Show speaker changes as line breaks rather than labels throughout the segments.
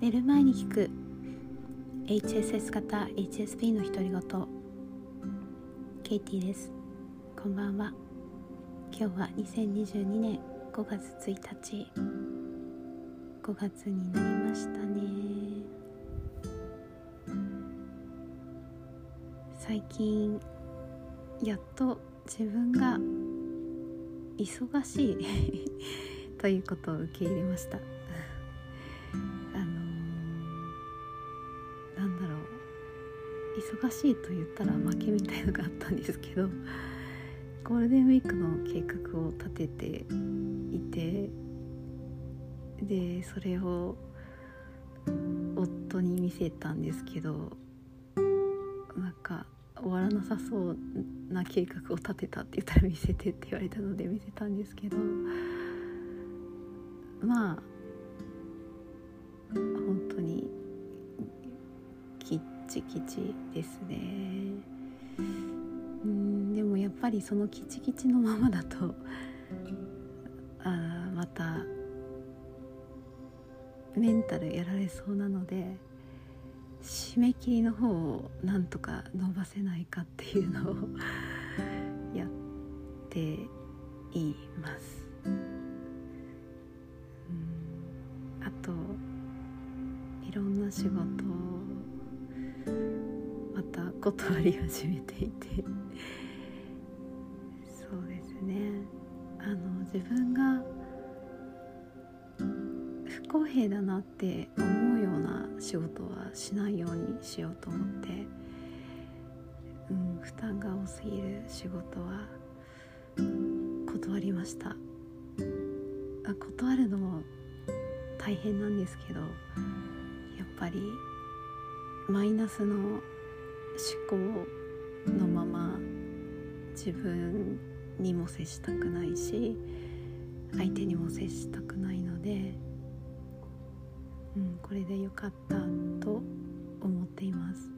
寝る前に聞く。HSS 型 HSP の独り言。ケイティです。こんばんは。今日は2022年5月1日。5月になりましたね。最近やっと自分が忙しい。ということを受け入れました。忙しいと言ったら負けみたいのがあったんですけど ゴールデンウィークの計画を立てていてでそれを夫に見せたんですけどなんか終わらなさそうな計画を立てたって言ったら見せてって言われたので見せたんですけどまあチキチですね。うんでもやっぱりそのキチキチのままだと あまたメンタルやられそうなので締め切りの方をなんとか伸ばせないかっていうのを やっています。あといろんな仕事断り始めていて。そうですね。あの自分が不公平だなって思うような仕事はしないようにしようと思って、うん、負担が多すぎる仕事は断りました。あ断るのも大変なんですけどやっぱりマイナスの思考のまま自分にも接したくないし相手にも接したくないので、うん、これでよかったと思っています。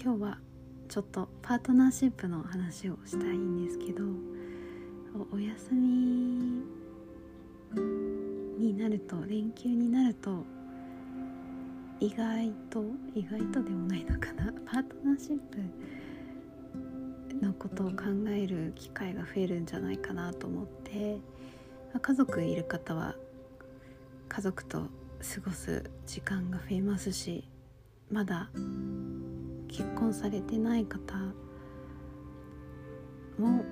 今日はちょっとパートナーシップの話をしたいんですけどお休みになると連休になると意外と意外とでもないのかな。パートナーシップのことを考える機会が増えるんじゃないかなと思って、家族いる方は家族と過ごす時間が増えますしまだ結婚されてない方も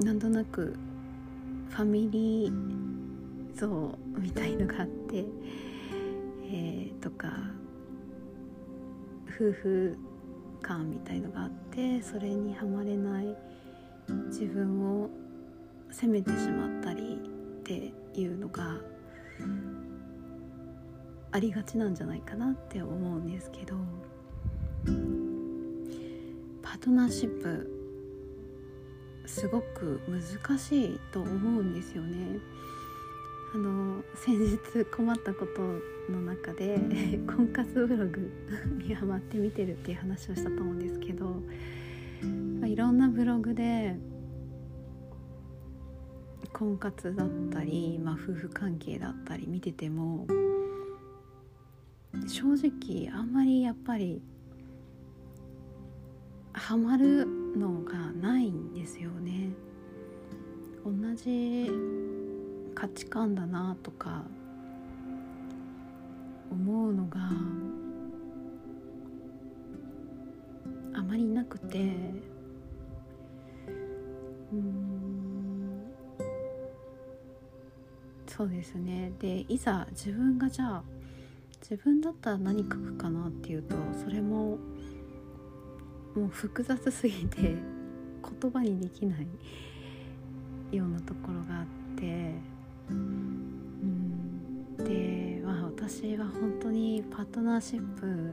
なんとなくファミリー像みたいのがあって、えー、とか夫婦感みたいのがあってそれにはまれない自分を責めてしまったりっていうのがありがちなんじゃないかなって思うんですけどパートナーシップすごく難しいと思うんですよね。あの先日困ったことの中で婚活ブログ にハマって見てるっていう話をしたと思うんですけど、まあ、いろんなブログで婚活だったり、まあ、夫婦関係だったり見てても正直あんまりやっぱりハマるのがないんですよね。同じ価値観だなとか思うのがあまりなくてうんそうですね。でいざ自分がじゃあ自分だったら何書くかなっていうとそれももう複雑すぎて言葉にできないようなところがあっパートナーシップ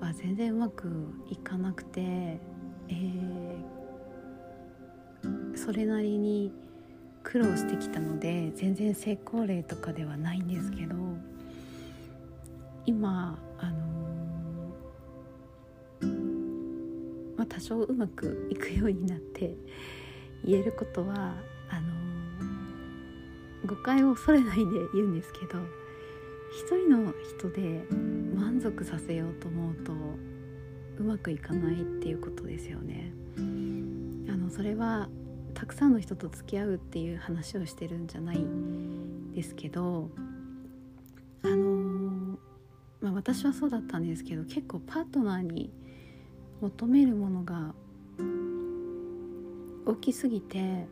は全然うまくいかなくて、えー、それなりに苦労してきたので全然成功例とかではないんですけど今あのまあ、多少うまくいくようになって 言えることはあの誤解を恐れないで言うんですけど一人の人で満足させようと思うとうまくいかないっていうことですよね。あのそれはたくさんの人と付き合うっていう話をしてるんじゃないですけどあのまあ、私はそうだったんですけど結構パートナーに求めるものが大きすぎて、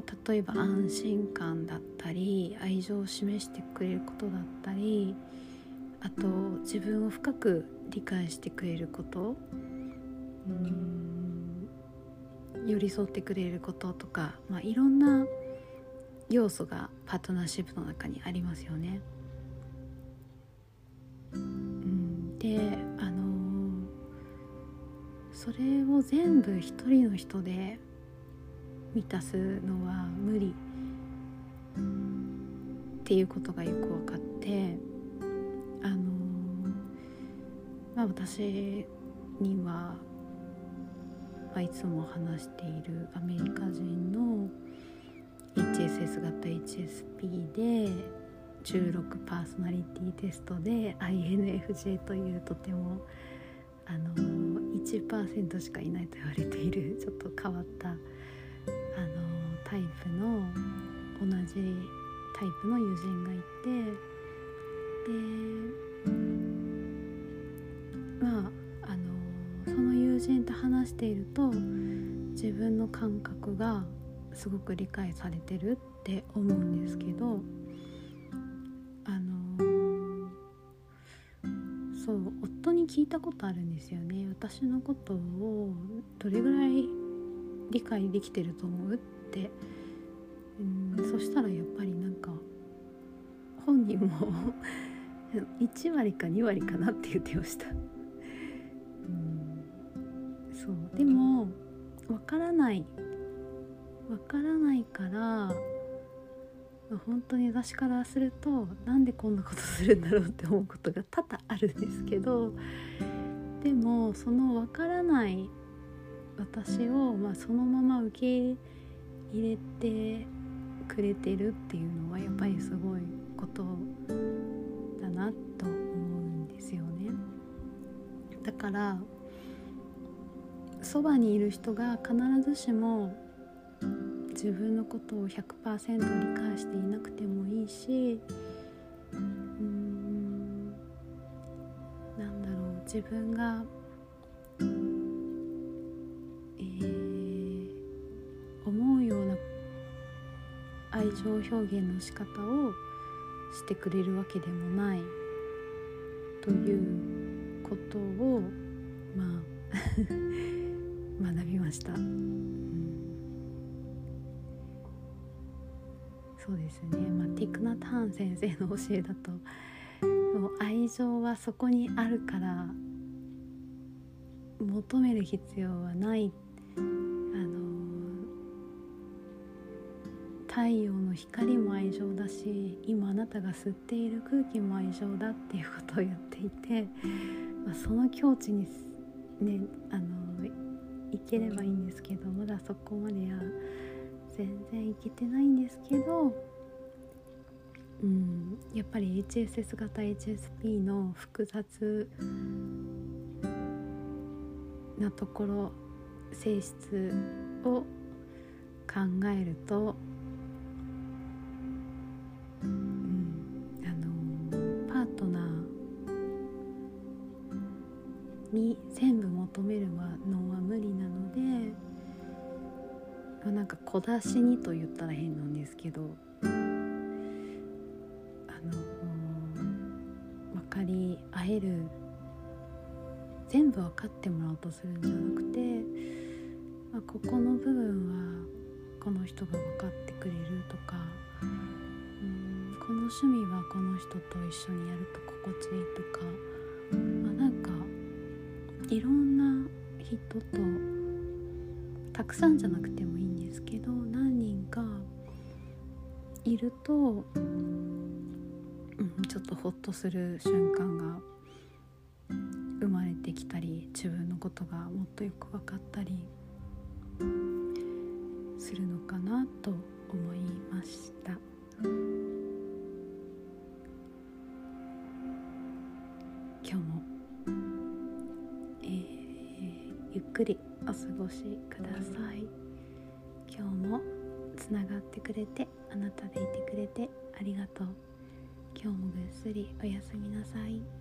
まあ、例えば安心感だったり愛情を示してくれることだったりあと自分を深く理解してくれることうん寄り添ってくれることとか、まあ、いろんな要素がパートナーシップの中にありますよね。うん、であのー、それを全部一人の人で満たすのは無理っていうことがよく分かってあの、まあ私には、まあ、いつも話しているアメリカ人の HSS 型 HSP で16パーソナリティテストで INFJ というとてもあの1%しかいないと言われているちょっと変わったあのタイプの同じタイプの友人がいてでまああのその友人と話していると自分の感覚がすごく理解されてるって思うんですけどそう夫に聞いたことあるんですよね。私のことをどれぐらい理解できてると思うって。うんそしたらやっぱりなんか本人も 1割か2割かなって言ってました。うんそう。でもわからない。わからないから本当に私からするとなんでこんなことするんだろうって思うことが多々あるんですけどでもその分からない私を、まあ、そのまま受け入れてくれてるっていうのはやっぱりすごいことだなと思うんですよね。だからそばにいる人が必ずしも自分のことを100%理解していなくてもいいしうんなんだろう自分が、情表現の仕方をしてくれるわけでもない。ということをまあ 学びました。うん。そうですね、まあ、ティクナ・ターン先生の教えだともう愛情はそこにあるから求める必要はないあの太陽の光も愛情だし今あなたが吸っている空気も愛情だっていうことを言っていて、まあ、その境地にねあのいければいいんですけどまだそこまでは全然いけてないんですけど、うん、やっぱり HSS 型 HSP の複雑なところ性質を考えると、全部求めるのは無理なので。なんか小出しにと言ったら変なんですけどあの分かり合える全部分かってもらおうとするんじゃなくて、まあ、ここの部分はこの人が分かってくれるとかうんこの趣味はこの人と一緒にやると心地いいとか、まあ、なんかいろんな人とたくさんじゃなくてもいいんですけど何人かいると、うん、ちょっとホッとする瞬間が生まれてきたり自分のことがもっとよく分かったりするのかなと思いました。ゆっくりお過ごしください今日もつながってくれてあなたでいてくれてありがとう今日もぐっすりおやすみなさい。